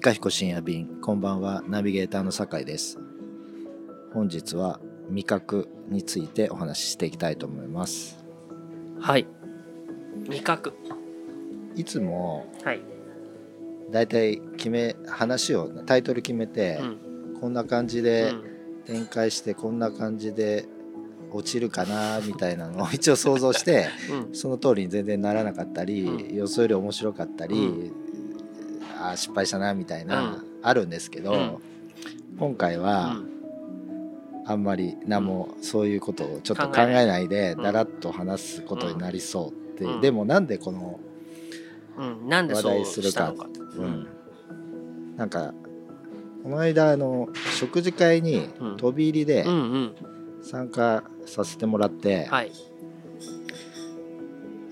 いかひこ深夜便こんばんはナビゲーターの酒井です。本日は味覚についてお話ししていきたいと思います。はい。味覚。いつもはい、だいたい決め話をタイトル決めてう、ん。こんな感じうでん。展開してこんな感じで落ちるかなみたいなのを 一応想像してうん。その通りに全然ならなかったり、うん。予想より面白かったり、う失敗したなみたいな、うん。あるんですけど、うん。今回うはん。あんまり何もそういうことをちょっと考考えないでうん。だらっと話すことになりそうって、うん。でもなんでこの、話題するかうん。なんかこの間あの食事会にうん。飛び入りでうんうん。参加させてもらって、はい。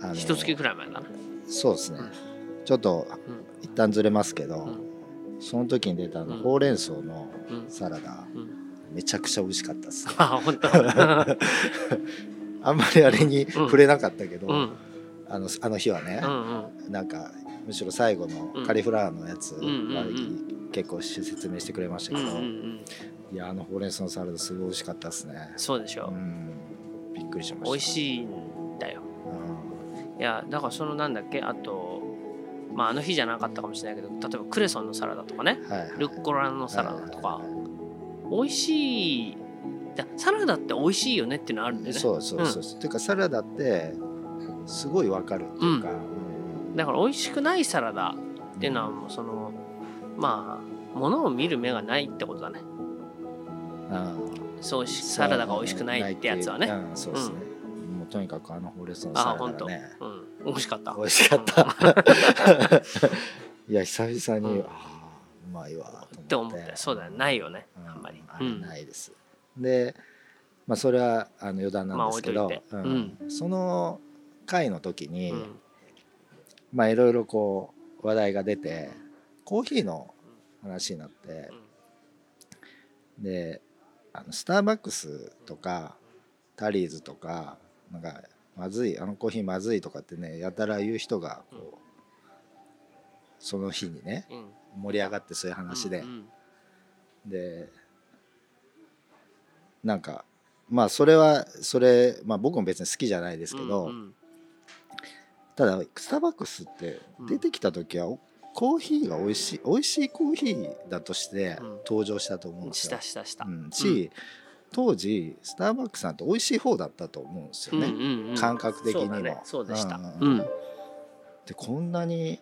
あの一月くらい前だな。そうですね、うんちょっとうん。一旦ずれますけど、うん。その時に出たあの、うん。ほうれん草のうん。サラダ、うん。めちゃくちゃ美味しかったです。ねあ本当。あんまりあれに触れなかったけど、うん。あのあの日はねう、んなんかむしろ最後のカリフラワーのやつはうんうんうん。結構説明してくれましたけど、うんうんうん。いやあのほうれん草のサラダすごい美味しかったですね。そうでしょう。ん。びっくりしました。美味しいんだよ。いやだからそのなんだっけあとまああの日じゃなかったかもしれないけど例えばクレソンのサラダとかね。うんはいはい。ルッコラのサラダとか。はいはいはい美味しい。だサラダって美味しいよねっていうのはあるんだよね。そうそうそうそう、ていうかサラダってすごいわかるっていうか、だから美味しくないサラダっていうのはもうそのまあものを見る目がないってことだね。うんそうしサラダが美味しくないってやつはね。う。ん。そうですね、もうとにかくあのほうれん草のあサラ本当ダがねうん美味しかった。美味しかった。いや久々に、うん。ああうまいわって。思って。そうだよ。ないよね。うん。あんまり。ないです、でまあそれはあの余談なんですけど、まあその回の時に、うん。まあいろいろこう話題が出てコーヒーの話になって、であのスターバックスとかタリーズとかなんかまずいあのコーヒーまずいとかってねやたら言う人がこう、その日にねうん。盛り上がってそういう話で。う、んでなんかまあそれはそれ、まあ、僕も別に好きじゃないですけど、うんうん。ただスターバックスって出てきた時は、おコーヒーが美味しい美味しいコーヒーだとしてうん。登場したと思うんですよ。した。したした。うん、し、当時スターバックスなんて美味しい方だったと思うんですよね、うんうんうん。感覚的にも。そうだねそうでした。うんうんうん。でこんなに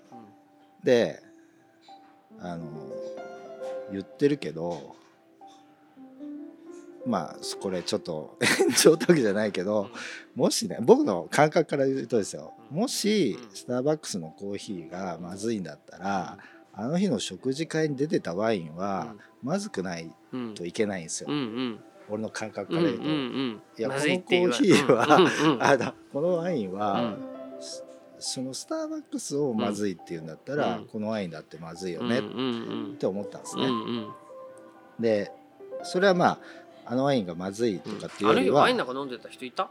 であの言ってるけどまあこれちょっと延長時じゃないけどもしね僕の感覚から言うとですよ。もしうん。スターバックスのコーヒーがまずいんだったらあの日の食事会に出てたワインはまずくないうんといけないんですよ、うんうん俺の感覚から言うと。うんいやこのコーヒーはうんうんうん。あだこのワインは、うんそそのスターバックスをまずいっていうんだったら、うん。このワインだってまずいよねって思ったんですうんね。うん。でそれはまああのワインがまずいとかっていうよりは、はワインなんか飲んでた人いた？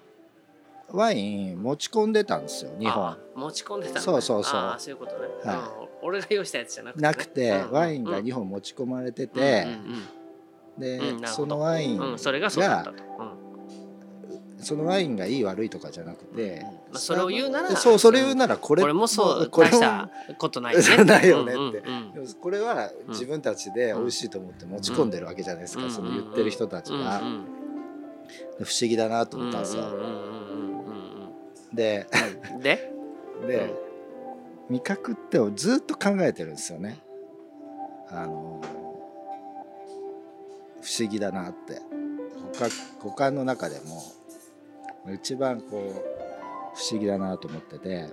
ワイン持ち込んでたんですよ日本。あ。持ち込んでたそうそうそう。そういうことね。はうん。俺が用意したやつじゃなくてね。なくて、うんワインがうん2本持ち込まれてて、うんで、うんうんなるほど。そのワインが、うんうんそれがそうだったと。そのワインがいい悪いとかじゃなくて、まあそれを言うならそうそれ言うならこれこれもそうこれも大したことないよね。ないよねって。これは自分たちで美味しいと思って持ち込んでるわけじゃないですか、その言ってる人たちが、うんうんで不思議だなと思ったんですよ、うんうんうんうんでうん。でで、味覚ってずっと考えてるんですよね。あの不思議だなって。他五感の中でも一番こう不思議だなと思ってて。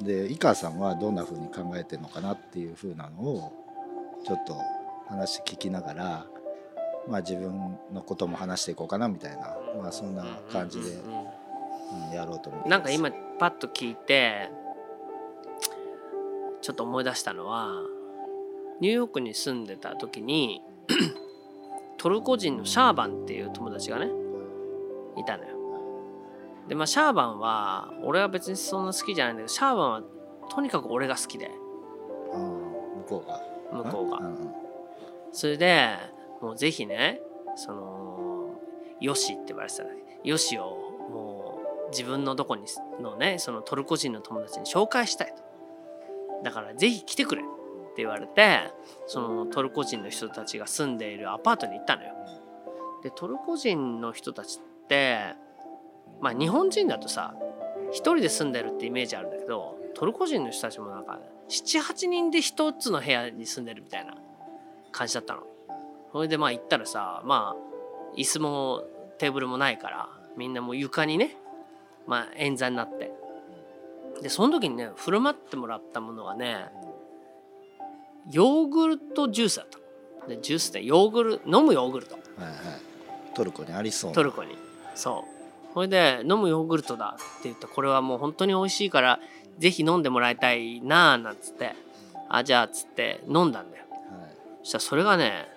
で井川さんはどんな風に考えてるのかなっていう風なのをちょっと話聞きながら、まあ、自分のことも話していこうかなみたいな、まあ、そんな感じで、うんやろうと思ってなんか今パッと聞いてちょっと思い出したのはニューヨークに住んでた時に トルコ人のシャーバンっていう友達がねいたのよ。でまあシャーバンは俺は別にそんな好きじゃないんだけどシャーバンはとにかく俺が好きで。うん向こうが。向こうが。それでもうぜひねそのヨシって言われてたヨシをもう自分のどこにのねそのトルコ人の友達に紹介したいと。だからぜひ来てくれ。っって言われてそのトルコ人の人たちが住んでいるアパートに行ったのよでトルコ人の人たちってまあ日本人だとさ一人で住んでるってイメージあるんだけどトルコ人の人たちもなんか78人で一つの部屋に住んでるみたいな感じだったの。それでまあ行ったらさまあ椅子もテーブルもないからみんなもう床にねまあ演座になってでその時にね振る舞ってもらったものはねヨーグルトジュースだった。のでジュースってヨーグル飲むヨーグルト。はいはい。トルコにありそうな。トルコに。そう。それで飲むヨーグルトだって言ってこれはもう本当に美味しいからぜひ飲んでもらいたいなあなんつってあじゃあっつって飲んだんだよ。はい。そしたらそれがね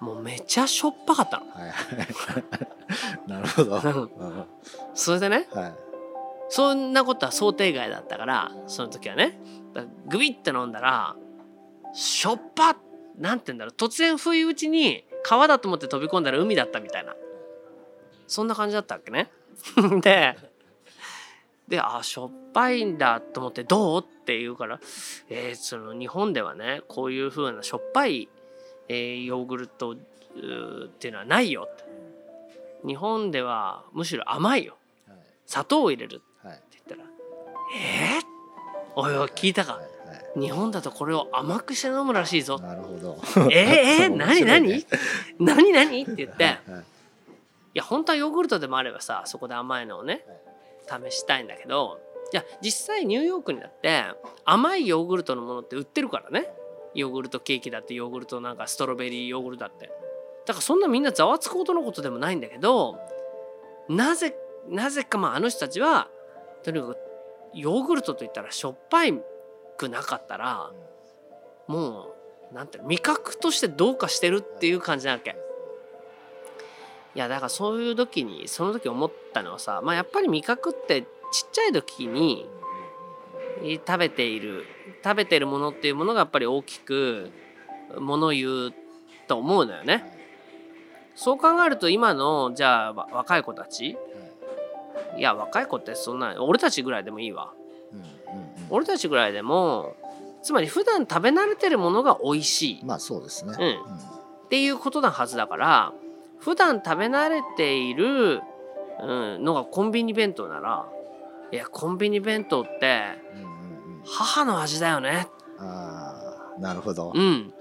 もうめちゃしょっぱかったの。はいはい。なるほど、うん。それでねはい。そんなことは想定外だったからその時はねグビッて飲んだらしょっぱなんて言うんだろう。突然不意打ちに川だと思って飛び込んだら海だったみたいな。そんな感じだったわけね。でであしょっぱいんだと思ってどう？って言うから、えーその日本ではねこういう風なしょっぱい、えーヨーグルトっていうのはないよ。って日本ではむしろ甘いよ。砂糖を入れるはいはいって言ったら「えー、おいおい聞いたか？はいはい日本だとこれを甘くして飲むらしいぞ」なるほど。えー、えー、面何何？何何？って言って。はいはい。いや本当はヨーグルトでもあればさそこで甘いのをね試したいんだけどいや実際ニューヨークにだって甘いヨーグルトのものって売ってるからね。ヨーグルトケーキだってヨーグルトなんかストロベリーヨーグルトだって。だからそんなみんなざわつくほどのことでもないんだけどなぜなぜかまああの人たちはとにかくヨーグルトといったらしょっぱいくなかったらもうなんていうの味覚としてどうかしてるっていう感じなわけ。いやだからそういう時にその時思ったのはさ、まあ、やっぱり味覚ってちっちゃい時にえー食べている食べてるものっていうものがやっぱり大きくものを言うと思うのよね。そう考えると今のじゃあわ若い子たち？いや若い子ってそんな俺たちぐらいでもいいわ俺たちぐらいでもつまり普段食べ慣れてるものが美味しい。まあそうですね。うん。っていうことなはずだから普段食べ慣れている、うん、のがコンビニ弁当ならいやコンビニ弁当ってうんうんうん。うん母の味だよね。ああなるほど。うん。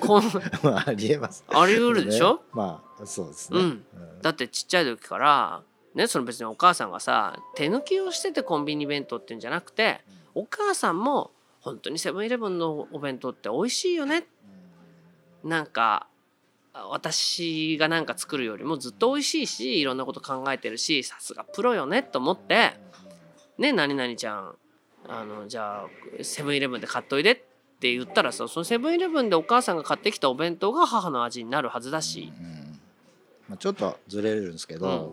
こん まあありえます。あり得るでしょ、ね。まあそうですね。うん。だってちっちゃい時からねその別にお母さんがさ手抜きをしててコンビニ弁当っていうんじゃなくてお母さんも本当にセブンイレブンのお弁当って美味しいよね。なんか私がなんか作るよりもずっと美味しいしいろんなこと考えてるしさすがプロよねと思って。ね何々ちゃんあのじゃあセブンイレブンで買っといでって言ったらさそのセブンイレブンでお母さんが買ってきたお弁当が母の味になるはずだし。うんまあ、ちょっとずれるんですけど、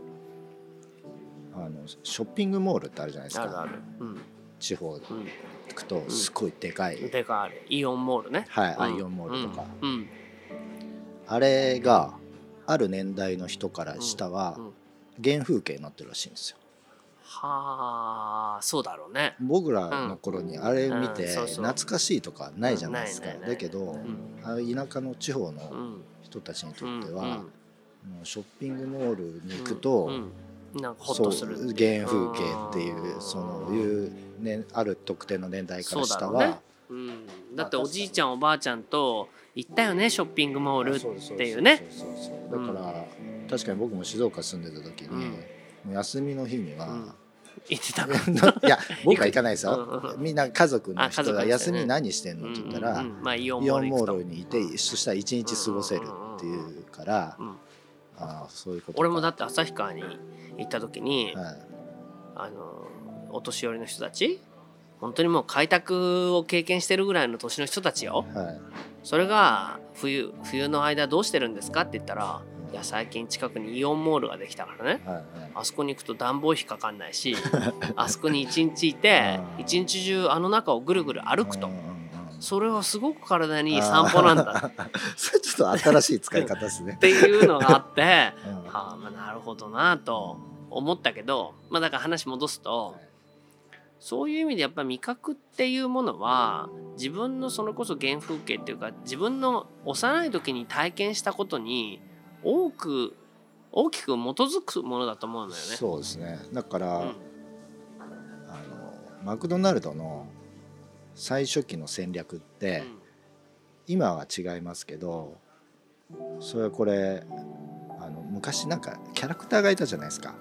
あのショッピングモールってあるじゃないですか。あるある。うん地方行うくとすごいでかい、んでかあるイオンモールね。はい、うん。アイオンモールとか、うん。うん。あれがある年代の人から下はうん。原風景になってるらしいんですよ。はあそうだろうね。僕らの頃にあれ見て懐かしいとかないじゃないですか、だけど、ん。あの田舎の地方うのん。人たちにとうんっては、ショッピングモールに行くと、うんなんかホッそうとする原風景っていううんそのいう、ね、ある特定の年代から下そうね。は、うん、だっておじいちゃんおばあちゃんと行ったよねショッピングモールっていうね。だから、確かに僕も静岡住んでた時に、うん。休みの日には、うん。行ってたいや僕は行かないですよ、うん。うんみんな家族の人が休み何してんのって言ったら、うん。うんうんまあ、イオンモールにいてそしたら一日過ごせるっていうから、うんああそういうことか。俺もだって旭川に行った時に、はい。あのお年寄りの人たち。本当にもう開拓を経験してるぐらいの年の人たちよ。はい。それが冬冬の間どうしてるんですかって言ったらいや最近近くにイオンモールができたからね。はいはい。あそこに行くと暖房費かかんないし あそこに一日いてうん。一日中あの中をぐるぐる歩くと。それはすごく体にいい散歩なんだ。それちょっと新しい使い方ですね。っ。ていうのがあってうん。はあまあなるほどなと思ったけどまあだから話戻すとそういう意味でやっぱり味覚っていうものは自分のそれこそ原風景っていうか自分の幼い時に体験したことに多く大きく基づくものだと思うんだよね。そうですね。だから、うんあのマクドナルドの最初期の戦略って、今は違いますけどそれはこれあの昔なんかキャラクターがいたじゃないですか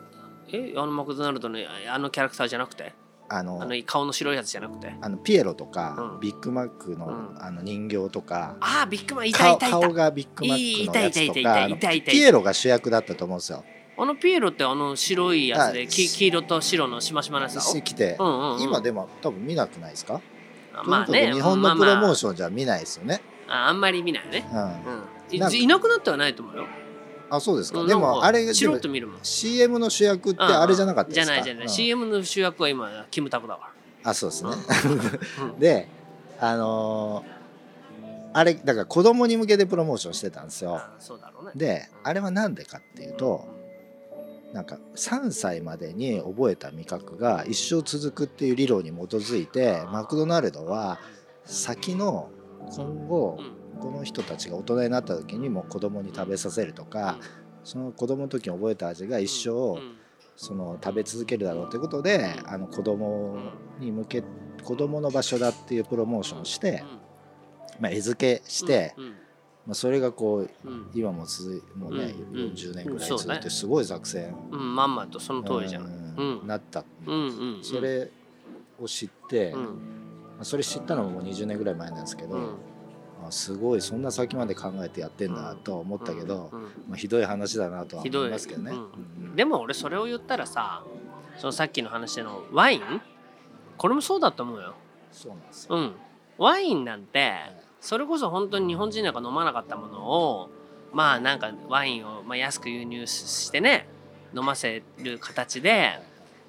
えあのマクドナルドのあのキャラクターじゃなくて？あのあの顔の白いやつじゃなくて？あのピエロとか、うん。ビッグマックの,、うん。あの人形とか。ああビッグマンいた顔いたいた顔がビッグマックのやついたいたいたとかあのいたいたい。たピエロが主役だったと思うんですよ。あのピエロってあの白いやつであき黄色と白のしましまのやつ？だろ来て、うんうんうん。今でも多分見なくないですか、まあね日本のプロモーまあションじゃ見ないですよね。まあああんまり見ないね。うん。うん。いなんかいなくなってはないと思うよあそうですか、うんでもあれチロッと見るもん。CM の主役ってあれじゃなかったですか？じゃないじゃない、うん。CM の主役は今キムタクだかあそうですね、であのーあれだから子供に向けてプロモーションしてたんですよ。あそうだろうね。であれは何でかっていうとなんか3歳までに覚えた味覚が一生続くっていう理論に基づいてマクドナルドは先の今後うんこの人たちが大人になった時にも子供に食べさせるとかその子供の時に覚えた味が一生うん。その食べ続けるだろうということであの子供に向け子供の場所だっていうプロモーションをして、まあ、餌付けして、うん。まあ、それがこううん。今も続いもうね、うん。うん。40年ぐらい続いてすごい作戦うん。まんまとその通りじゃん。うん。うん。なった、う。んうんそれを知って、まうん。あ、それ知ったのももう20年ぐらい前なんですけど、うんあすごいそんな先まで考えてやってんだとは思ったけど、まあ、ひどい話だなとは思いますけどね。でも俺それを言ったらさそのさっきの話でのワイン？これもそうだと思うよ。そうなんですよ、うん。ワインなんてそれこそ本当に日本人なんか飲まなかったものをまあなんかワインをまあ安く輸入してね飲ませる形で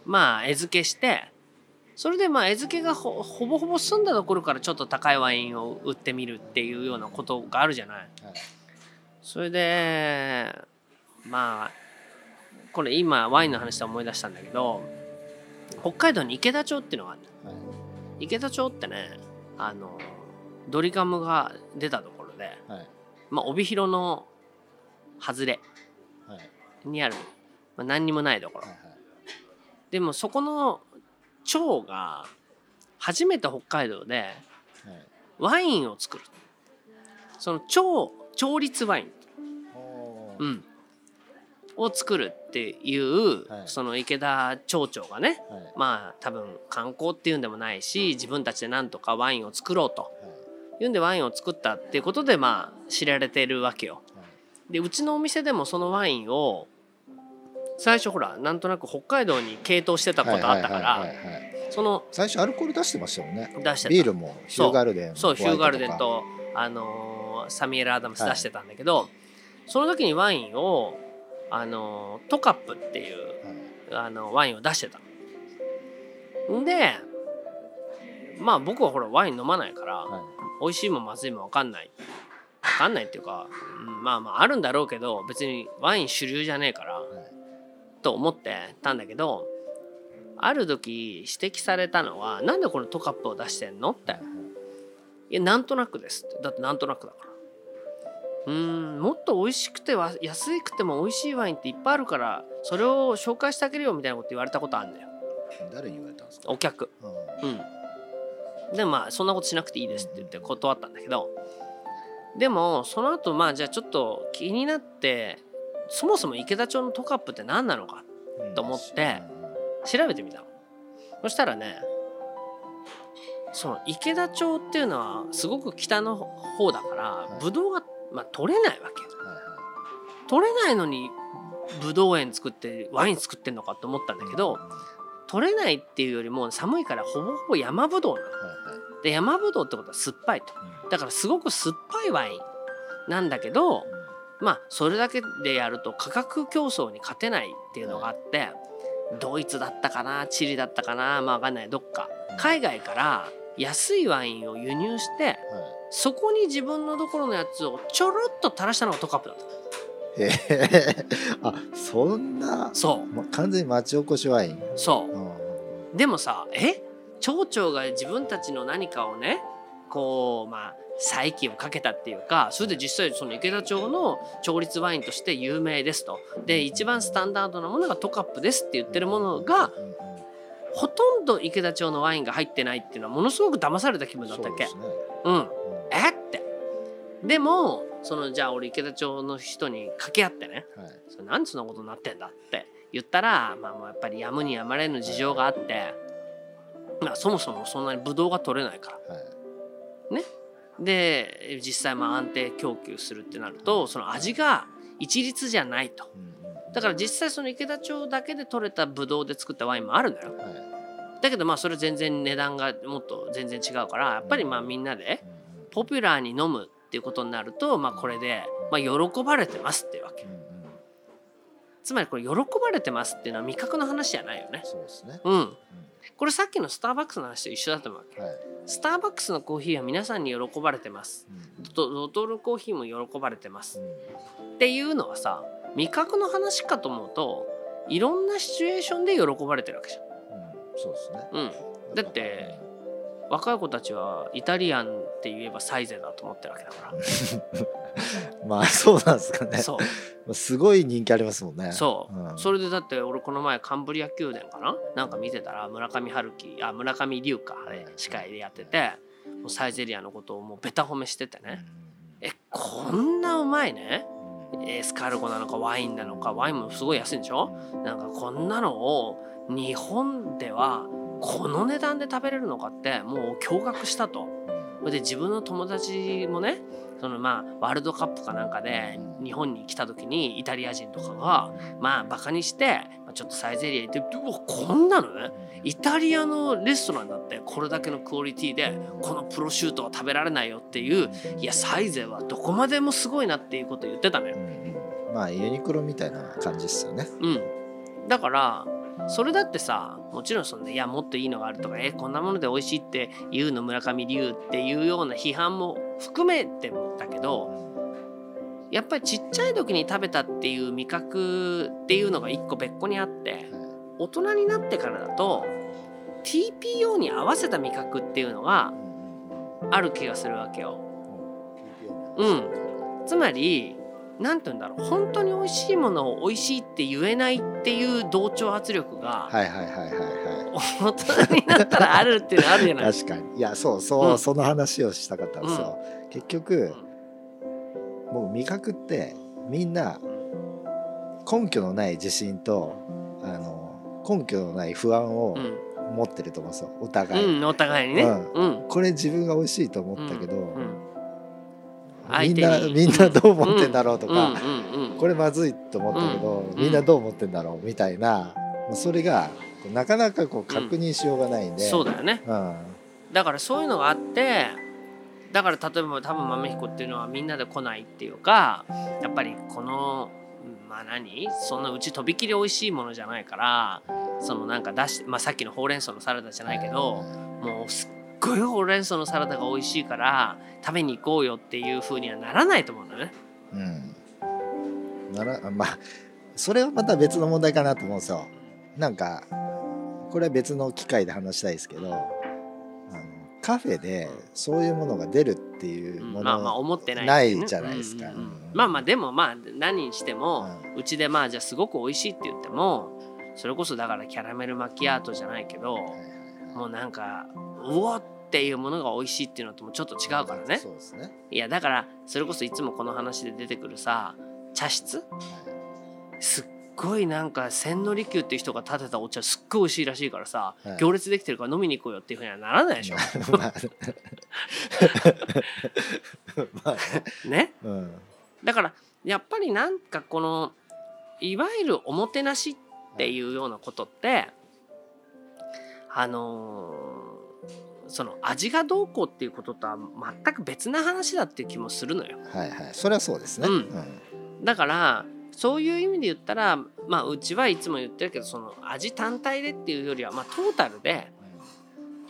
まあ餌付けしてそれでまあ餌付けがほほぼほぼ済んだところからちょっと高いワインを売ってみるっていうようなことがあるじゃない。はい。それでまあこれ今ワインの話で思い出したんだけど北海道に池田町っていうのがあるはい。池田町ってねあのドリカムが出たところで、はい。まあ、帯広の外れはい。にある、まあ、何にもないところ。はいはい。でもそこの町が初めて北海道ではいワインを作る。その町町立ワイン。う。ん、を作るっていう、はい。その池田町長がねはい。まあ多分観光っていうんでもないし自分たちでなんとかワインを作ろうと。い。うんでワインを作ったっていうことでまあ知られてるわけよ。でうちのお店でもそのワインを最初ほらなんとなく北海道に系統してたはいことあったからはいはいはいはいその最初アルコール出してましたもんね。出してた。ビールもヒューガルデンそうヒューガルデンと、あのーサミュエル・アダムス出してたんだけど、その時にワインを、あのートカップっていうトはい。あのワインを出してたんでまあ僕はほらワイン飲まないから、はい。美味しいもまずいも分かんない。分かんないっていうか、うんまあまああるんだろうけど別にワイン主流じゃねえからはいと思ってたんだけどある時指摘されたのはなんでこのトカップを出してんの？ってはいいやなんとなくですって。だってなんとなくだからうーんもっと美味しくては安くても美味しいワインっていっぱいあるからそれを紹介してあげるよみたいなこと言われたことあるんだよ。誰に言われたんですか？お客。うん。うん。でまあそんなことしなくていいですって言って断ったんだけど。でもその後まあじゃあちょっと気になってそもそも池田町のトカップって何なのかうん。と思って調べてみたの。そしたらねその池田町っていうのはすごく北の方だからい。ブドウが、まあ、取れないわけ取れないのにブドウ園作ってワイン作ってんのかと思ったんだけど取れないっていうよりも寒いからほぼほぼ山ぶどうなの。で山ぶどうってことは酸っぱいと。うん。だからすごく酸っぱいワインなんだけどまあそれだけでやると価格競争に勝てないっていうのがあってドイツだったかなチリだったかなまあ分かんない。どっか。海外から安いワインを輸入してはい。そこに自分のところのやつをちょろっと垂らしたのがトカップだった。あそんな、そま、完全に町おこしワイン、う。そううん。でもさえ？町長が自分たちの何かをねこうまあ再起をかけたっていうかそれで実際その池田町の調律ワインとして有名ですと。で一番スタンダードなものがトカップですって言ってるものがほとんど池田町のワインが入ってないっていうのはものすごく騙された気分だったっけ？そうねうんうん。えって。でもそのじゃあ俺池田町の人に掛け合ってね。はい。それなんでそんなことになってんだって言ったら、まあ、もうやっぱりやむにやまれぬ事情があって、まあ、そもそもそんなにブドウが取れないからはいで実際まあ安定供給するってなるとその味が一律じゃないと。だから実際その池田町だけで取れたブドウで作ったワインもあるのよ。はい。だけどまあそれ全然値段がもっと全然違うからやっぱりまあみんなでポピュラーに飲むっていうことになるとまあこれでまあ喜ばれてますっていうわけつまりこれ喜ばれてますっていうのは味覚の話じゃないよね。そうですね、うん。これさっきのスターバックスの話と一緒だと思うわけはい。スターバックスのコーヒーは皆さんに喜ばれてます。うん。ドドトールコーヒーも喜ばれてます。うん。っていうのはさ味覚の話かと思うといろんなシチュエーションで喜ばれてるわけじうん。そうですね。ゃん。うん、だって若い子たちはイタリアンって言えばサイゼだと思ってるわけだか まあそうなんですかね。らそう。まあすごい人気ありますもんね。そう、ん。それでだって俺この前カンブリア宮殿かな？なんか見てたら村上春樹あ村上龍かあれ司会でやっててもうサイゼリアのことをもうベタ褒めしててね、えこんなうまいね？エスカルゴなのかワインなのかワインもすごい安いんでしょ？なんかこんなのを日本ではこの値段で食べれるのかってもう驚愕したと。で自分の友達もねそのまあワールドカップかなんかで日本に来た時にイタリア人とかがまあバカにしてまあちょっとサイゼリア行ってうわこんなの？ねイタリアのレストランだってこれだけのクオリティでこのプロシュートは食べられないよっていういやサイゼはどこまでもすごいなっていうことを言ってたのよ。まあユニクロみたいな感じですよね。うん、だからそれだってさもちろんそんないやもっといいのがあるとかえこんなもので美味しいって言うの村上龍っていうような批判も含めてもだけどやっぱりちっちゃい時に食べたっていう味覚っていうのが一個別個にあって大人になってからだと TPO に合わせた味覚っていうのがある気がするわけよ。うん。つまり何て言うんだろう。本当に美味しいものを美味しいって言えないっていう同調圧力がはいはいはいはいは大人になったらあるっていうのあるじゃいない。確かに。いやそうそう、うん。その話をしたかったんですよ、結局もう味覚ってみんな根拠のない自信とあの根拠のない不安をうん。持ってると思うんですよ。お互い、うん、お互いにね。ううん。これ自分が美味しいと思ったけど、うんみんなみんなどう思ってんだろうとか、これまずいと思ったけど、うんみんなどう思ってんだろうみたいな、まあそれがなかなかこう確認しようがないんで、そうだよね。うん。だからそういうのがあってだから例えば多分豆彦っていうのはみんなで来ないっていうかやっぱりこのまあ何そんなうちとびきり美味しいものじゃないからそのなんか出して、まあ、さっきのほうれん草のサラダじゃないけどもうすっごいほうれん草のサラダが美味しいから食べに行こうよっていう風にはならないと思うんだよね。うん、ならまあそれはまた別の問題かなと思うんですよ。なんかこれは別の機会で話したいですけどあのカフェでそういうものが出るっていうもの、まあまあ思ってないないじゃないですか。うんうんうん。うん。まあまあでもまあ何にしてもううちでまあじゃあすごく美味しいって言ってもそれこそだからキャラメルマキアートじゃないけどはいはいはい。もうなんかうおっていうものが美味しいっていうのともちょっと違うからね。そうですね。いやだからそれこそいつもこの話で出てくるさ茶室？はい。すっごいなんか千利休っていう人が建てたお茶すっごい美味しいらしいからさ、はい。行列できてるから飲みに行こうよっていうふうにはならないでしょ。まあ まあね。ね？うん。だからやっぱりなんかこのいわゆるおもてなしっていうようなことってあのーその味がどうこうっていうこととは全く別な話だっていう気もするのよ。はいはい。それはそうですね。うん。うん。だからそういう意味で言ったら、まあ、うちはいつも言ってるけどその味単体でっていうよりは、まあ、トータルで、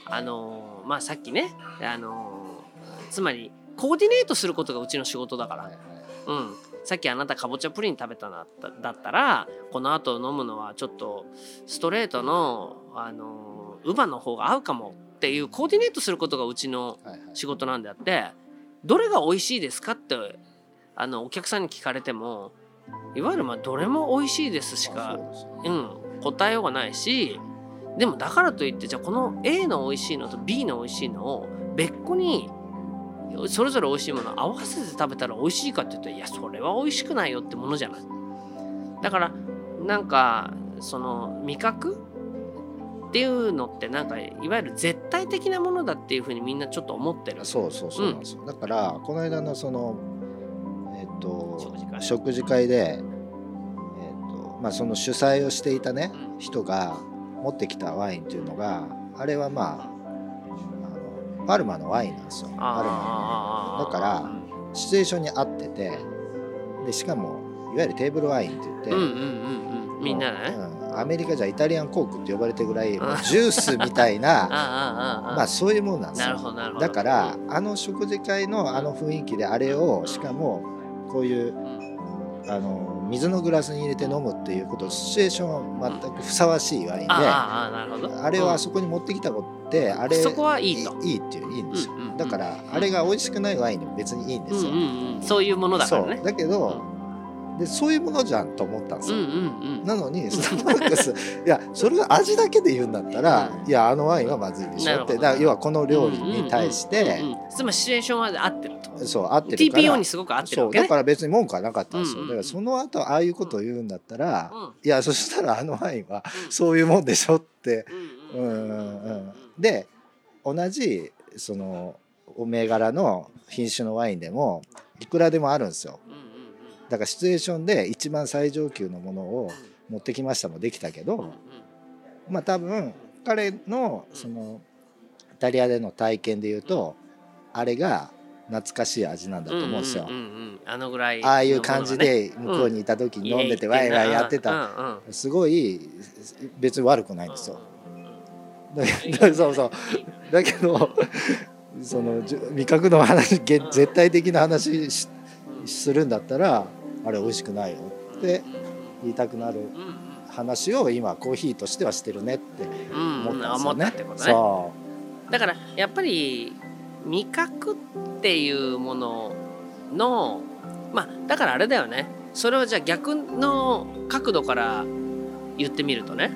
あのまあ、さっきね、あのつまりコーディネートすることがうちの仕事だから、うん、さっきあなたかぼちゃプリン食べたなだったらこのあと飲むのはちょっとストレートの、あのウバの方が合うかもっていうコーディネートすることがうちの仕事なんであってどれが美味しいですかってあのお客さんに聞かれてもいわゆるまあどれも美味しいですしかう、ん、答えようがないしでもだからといってじゃあこの A の美味しいのと B の美味しいのを別個にそれぞれ美味しいものを合わせて食べたら美味しいかって言ったらいやそれは美味しくないよってものじゃない。だからなんかその味覚っていうのってなんかいわゆる絶対的なものだっていうふうにみんなちょっと思ってる。そうそうそうなんですよ、うん、だからこの間のそのえっ、と食事会。で、えっ、とまあ、その主催をしていたね、うん、人が持ってきたワインっていうのがあれはまああのパルマのワインなんですよ。パルマの。だからシチュエーションに合っててでしかもいわゆるテーブルワインって言って、うんうんうんうん、みんなね、うんアメリカじゃイタリアンコークって呼ばれてるぐらいジュースみたいな まあそういうもんなんですよ。だからあの食事会のあの雰囲気であれをしかもこういうあの水のグラスに入れて飲むっていうことシチュエーションは全くふさわしいワインであれをあそこに持ってきたことってあれそこはいいと。いいっていういいんですよ。だからあれが美味しくないワインでも別にいいんですよ。そういうものだからね。だけどでそういうものじゃんと思ったんですよ、うんうんうん、なのにスターバックスいやそれは味だけで言うんだったら、いやあのワインはまずいでしょってだ要はこの料理に対して、つまりシチュエーションは合ってると。そう合ってるから。TPO にすごく合ってるわけ、ね、だから別に文句はなかったんですよ、だからその後ああいうことを言うんだったら、いやそしたらあのワインはそういうもんでしょって、うんうんうん、で同じそのお銘柄の品種のワインでもいくらでもあるんですよ、だからシチュエーションで一番最上級のものを持ってきましたもできたけど、まあ多分彼のそのイタリアでの体験でいうとあれが懐かしい味なんだと思うんですよ。あのぐらい、ああいう感じで向こうにいた時に飲んでてワイワイやってた、すごい別に悪くないんですよ。だそうそう。だけどその味覚の話絶対的な話するんだったらあれ美味しくないよって言いたくなる話を今コーヒーとしてはしてるねって思ったんですよね。うん、ね。だからやっぱり味覚っていうもののまあだからあれだよね。それはじゃあ逆の角度から言ってみるとね。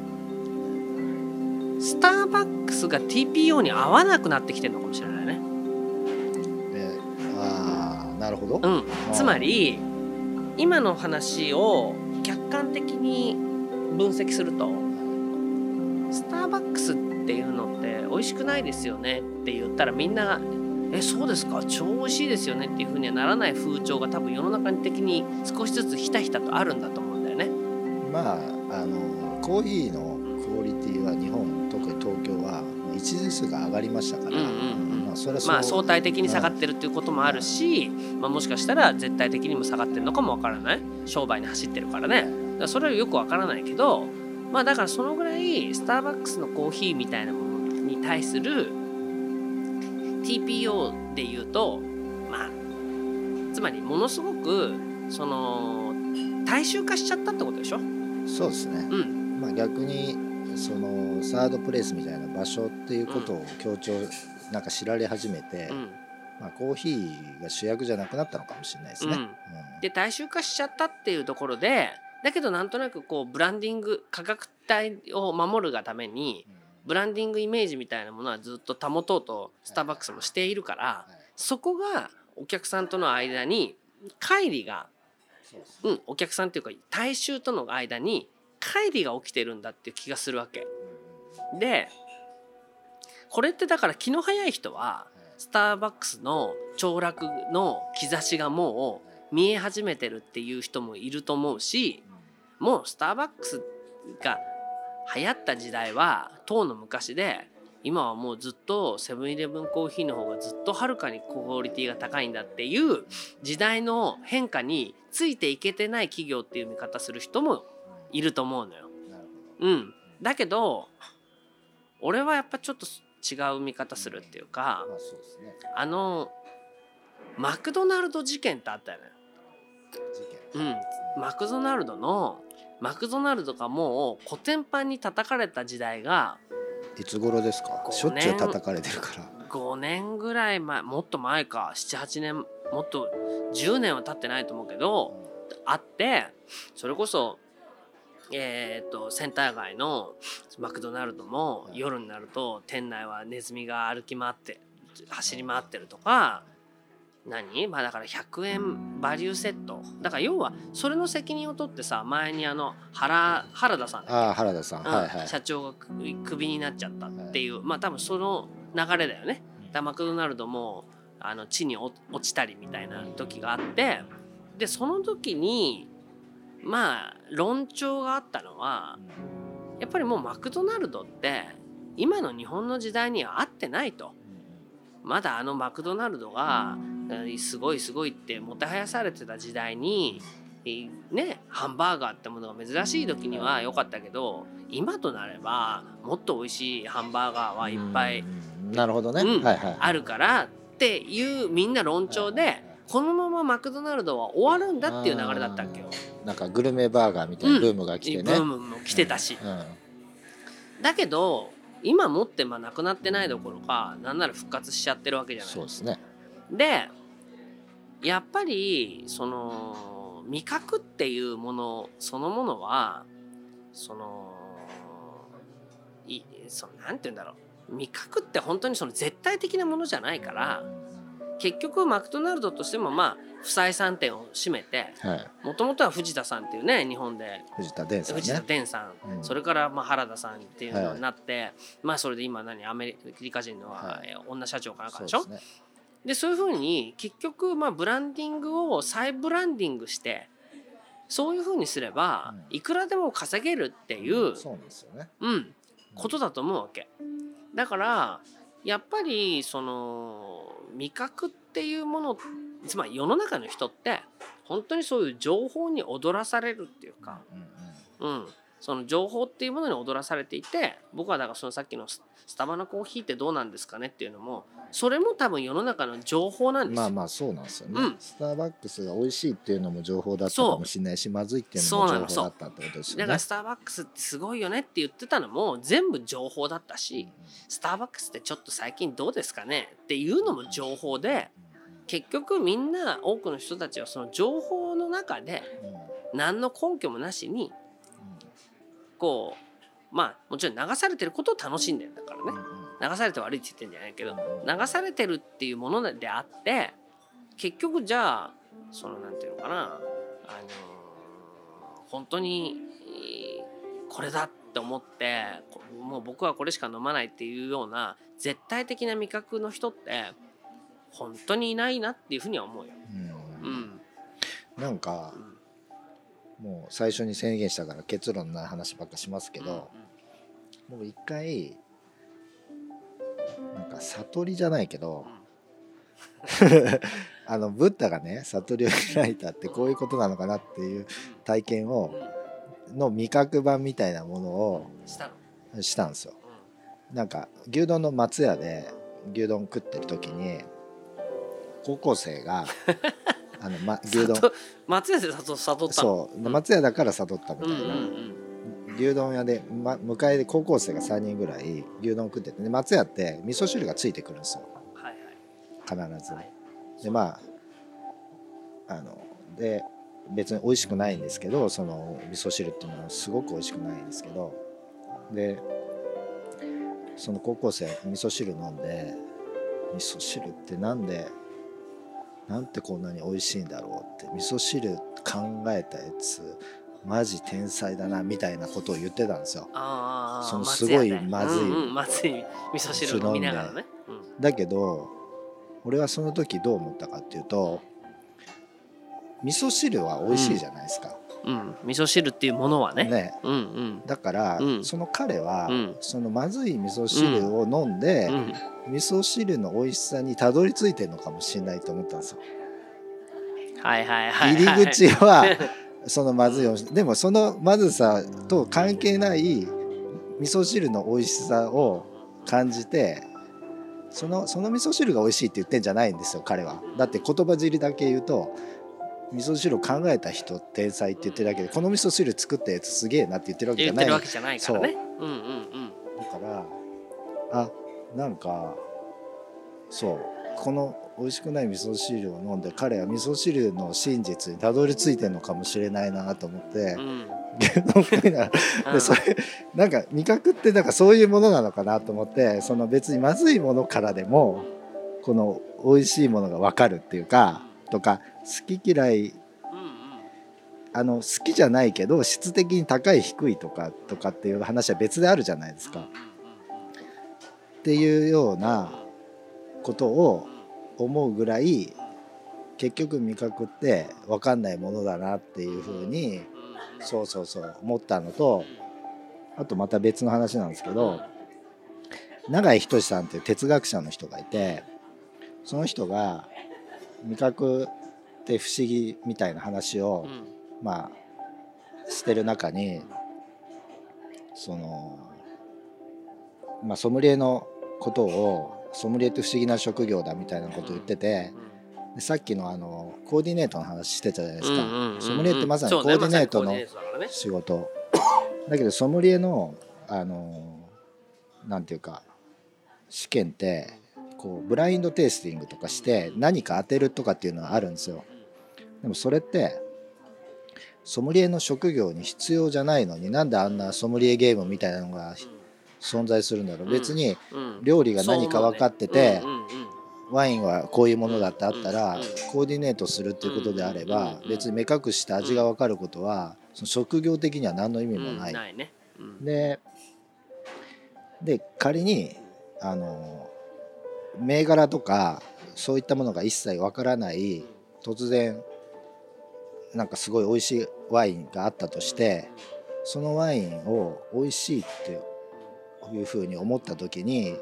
スターバックスが TPO に合わなくなってきてるのかもしれないね。えああなるほど。うん、つまり今の話を客観的に分析するとスターバックスっていうのって美味しくないですよねって言ったらみんなえそうですか？超美味しいですよねっていうふうにはならない風潮が多分世の中的に少しずつひたひたとあるんだと思うんだよね。まああのコーヒーのクオリティは日本特に東京は一時数が上がりましたから、うんうんうんまあ、それはまあ相対的に下がってるっていうこともあるし、まあ、もしかしたら絶対的にも下がってるのかもわからない。商売に走ってるからね。だそれはよくわからないけどまあだからそのぐらいスターバックスのコーヒーみたいなものに対する TPO で言うとまあつまりものすごくその大衆化しちゃったってことでしょ？そうですね、うん、まあ逆にそのサードプレイスみたいな場所っていうことを強調なんか知られ始めて、うん、まあ、コーヒーが主役じゃなくなったのかもしれないですね。うん、で大衆化しちゃったっていうところでだけどなんとなくこうブランディング価格帯を守るがために、ブランディングイメージみたいなものはずっと保とうとスターバックスもしているから、はいはい、そこがお客さんとの間に乖離がう、うん、お客さんっていうか大衆との間に乖離が起きてるんだっていう気がするわけ。でこれってだから気の早い人はスターバックスの凋落の兆しがもう見え始めてるっていう人もいると思うしもうスターバックスが流行った時代は当の昔で今はもうずっとセブンイレブンコーヒーの方がずっとはるかにクオリティが高いんだっていう時代の変化についていけてない企業っていう見方する人もいると思うのよ。うん、だけど俺はやっぱちょっと違う見方するっていうかまあそうね。あのマクドナルド事件ってあったよね。事件。うん、マクドナルドのマクドナルドがもうコテンパンに叩かれた時代がいつ頃ですか？5しょっちゅう叩かれてるから。5年ぐらい前もっと前か。78年もっと10年は経ってないと思うけどあってそれこそえー、とセンター街のマクドナルドも夜になると店内はネズミが歩き回って走り回ってるとか何？まあだから100円バリューセット。だから要はそれの責任を取ってさ前にあの原原田さんああ原田さん、うん。はいはい。社長がクビになっちゃったっていう、まあ多分その流れだよね。だマクドナルドもあの地に落落ちたりみたいな時があってでその時にまあ論調があったのはやっぱりもうマクドナルドって今の日本の時代には合ってないと。まだあのマクドナルドがえーすごいすごいってもてはやされてた時代にえーねハンバーガーってものが珍しい時には良かったけど今となればもっと美味しいハンバーガーはいっぱいうん。なるほどね、うんはいはい。あるからっていうみんな論調でこのままマクドナルドは終わるんだっていう流れだったっけよ。なんかグルメバーガーみたいなブームが来てね、ブームも来てたし。うん。だけど今もってまあなくなってないどころかなんなら復活しちゃってるわけじゃない。そうですね。でやっぱりその味覚っていうものそのものはそのいそのなんて言うんだろう。味覚って本当にその絶対的なものじゃないから結局マクドナルドとしてもまあ不採算店を占めてはい。もともとは藤田さんっていうね日本で。藤田伝さん藤田ね伝さん、うん。それからまあ原田さんっていうのになって、まあそれで今何アメリカ人の、女社長かなんかでしょ？そうですね。でそういうふうに結局まあブランディングを再ブランディングしてそういうふうにすればうん。いくらでも稼げるっていう、そうなんですよね。うん、ことだと思うわけ。だからやっぱりその味覚っていうものつまり世の中の人って本当にそういう情報に踊らされるっていうか、うんうんうん、その情報っていうものに踊らされていて僕はだからそのさっきのススタバのコーヒーってどうなんですかねっていうのもそれも多分世の中の情報なんですよ。まあまあそうなんですよね、うん。スターバックスが美味しいっていうのも情報だったかもしれないしまずいっていうのも情報だったってことですよね。だからスターバックスってすごいよねって言ってたのも全部情報だったしスターバックスってちょっと最近どうですかね？っていうのも情報で結局みんな多くの人たちはその情報の中でうん。うんうん何の根拠もなしにこうまあもちろん流されてることを楽しんでるんだからね流されて悪いって言ってんじゃないけど流されてるっていうものであって結局じゃあそのなんていうのかな、あのー本当にえーこれだって思ってこもう僕はこれしか飲まないっていうような絶対的な味覚の人って本当にいないなっていうふうには思うよ。ううん。んなんかうん。もう最初に宣言したから結論ない話ばっかしますけど、僕一回なんか悟りじゃないけど、あのブッダがね悟りを開いたってこういうことなのかなっていう体験うんをうん。の味覚版みたいなものをしたんですよ。うなんか牛丼の松屋で牛丼食ってる時に高校生が あの、ま、ん牛丼悟松屋で悟悟ったの？そう。うん松屋だから悟ったみたうんいな、うんうん牛丼屋で、ま、迎えで高校生が3人ぐらい牛丼食っててで松屋って味噌汁がついてくるんですよ。はい必ず、はいはい。でまああので別に美味しくないんですけどその味噌汁っていうのはすごく美味しくないんですけどでその高校生味噌汁飲んで味噌汁ってなんでなんてこんなに美味しいんだろうって味噌汁考えたやつマジ天才だなみたいなことを言ってたんですよ。そのすごいまずい。うんうん、まずい味噌汁飲みながらね、うん。だけど俺はその時どう思ったかっていうと味噌汁は美味しいじゃないですか、うん、味噌汁っていうものはね。ね。うんうん。だから、うん。その彼は、うん。そのまずい味噌汁を飲んで、うん。味噌汁の美味しさにたどり着いてるのかもしれないと思ったんですよ。はいはいはい入はい。り口は そのまずいおでもそのまずさと関係ない味噌汁の美味しさを感じてそのその味噌汁が美味しいって言ってんじゃないんですよ彼は。だって言葉尻だけ言うと味噌汁を考えた人天才って言ってるだけでこの味噌汁作ったやつすげえなって言ってるわけじゃない言ってるわけじゃないからね。うんうんうん。だからあなんかそうこの美味しくない味噌汁を飲んで彼は味噌汁の真実にたどり着いてるのかもしれないなと思ってうん。でそれなんか味覚ってなんかそういうものなのかなと思ってその別にまずいものからでもこの美味しいものが分かるっていうかとか好き嫌いあの好きじゃないけど質的に高い低いとかとかっていう話は別であるじゃないですか。っていうようなことを思うぐらい結局味覚って分かんないものだなっていうふうにそうそうそう思ったのとあとまた別の話なんですけど永井仁さんっていう哲学者の人がいてその人が味覚って不思議みたいな話をうん。まあしてる中にそのまあソムリエのことをソムリエって不思議な職業だみたいなことを言っててでさっきのあのコーディネートの話してたじゃないですか、ソムリエってまさにコーディネートの仕事。だけどソムリエのあのなんていうか試験ってこうブラインドテイスティングとかして何か当てるとかっていうのはあるんですよ。でもそれってソムリエの職業に必要じゃないのになんであんなソムリエゲームみたいなのが存在するんだろう、うん。別にうん。料理が何か分かってて、ワインはこういうものだってあったら、うん。コーディネートするっていうことであれば、うん別に目隠して味が分かることは、その職業的には何の意味もない。ないね。うん。でで仮にあの銘柄とかそういったものが一切分からない突然なんかすごい美味しいワインがあったとしてそのワインを美味しいっていうふうに思った時に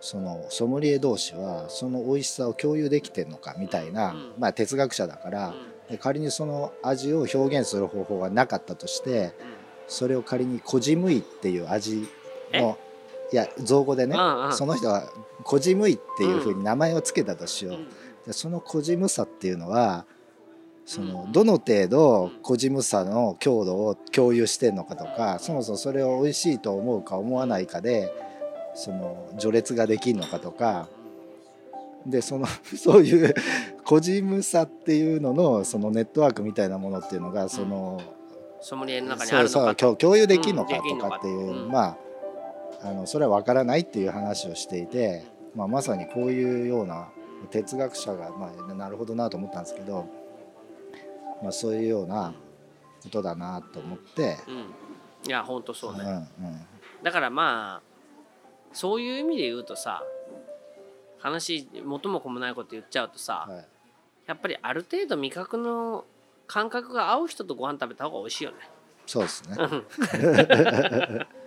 そのソムリエ同士はその美味しさを共有できてんのかみたいな、うん。まあ哲学者だからで仮にその味を表現する方法がなかったとしてそれを仮に「こじむい」っていう味のいや造語でねその人は「こじむい」っていうふうに名前を付けたとしよう。うん。でそのこじむさっていうのはそのうん。どの程度こじむさの強度を共有してんのかとかそもそもそれを美味しいと思うか思わないかでその序列ができるのかとかでその そういうこじむさっていうののそのネットワークみたいなものっていうのがそのソムリエの中にそうそうあるのか共共有できるのかとかっていう、うん。まああのそれは分からないっていう話をしていて、まあ、まさにこういうような哲学者が、まあ、なるほどなと思ったんですけど、まあ、そういうようなことだなと思って、うん。いや本当そうね。うんうん、だからまあそういう意味で言うとさ話元も子もないこと言っちゃうとさ、はい、やっぱりある程度味覚の感覚が合う人とご飯食べた方が美味しいよね。そうですね。うん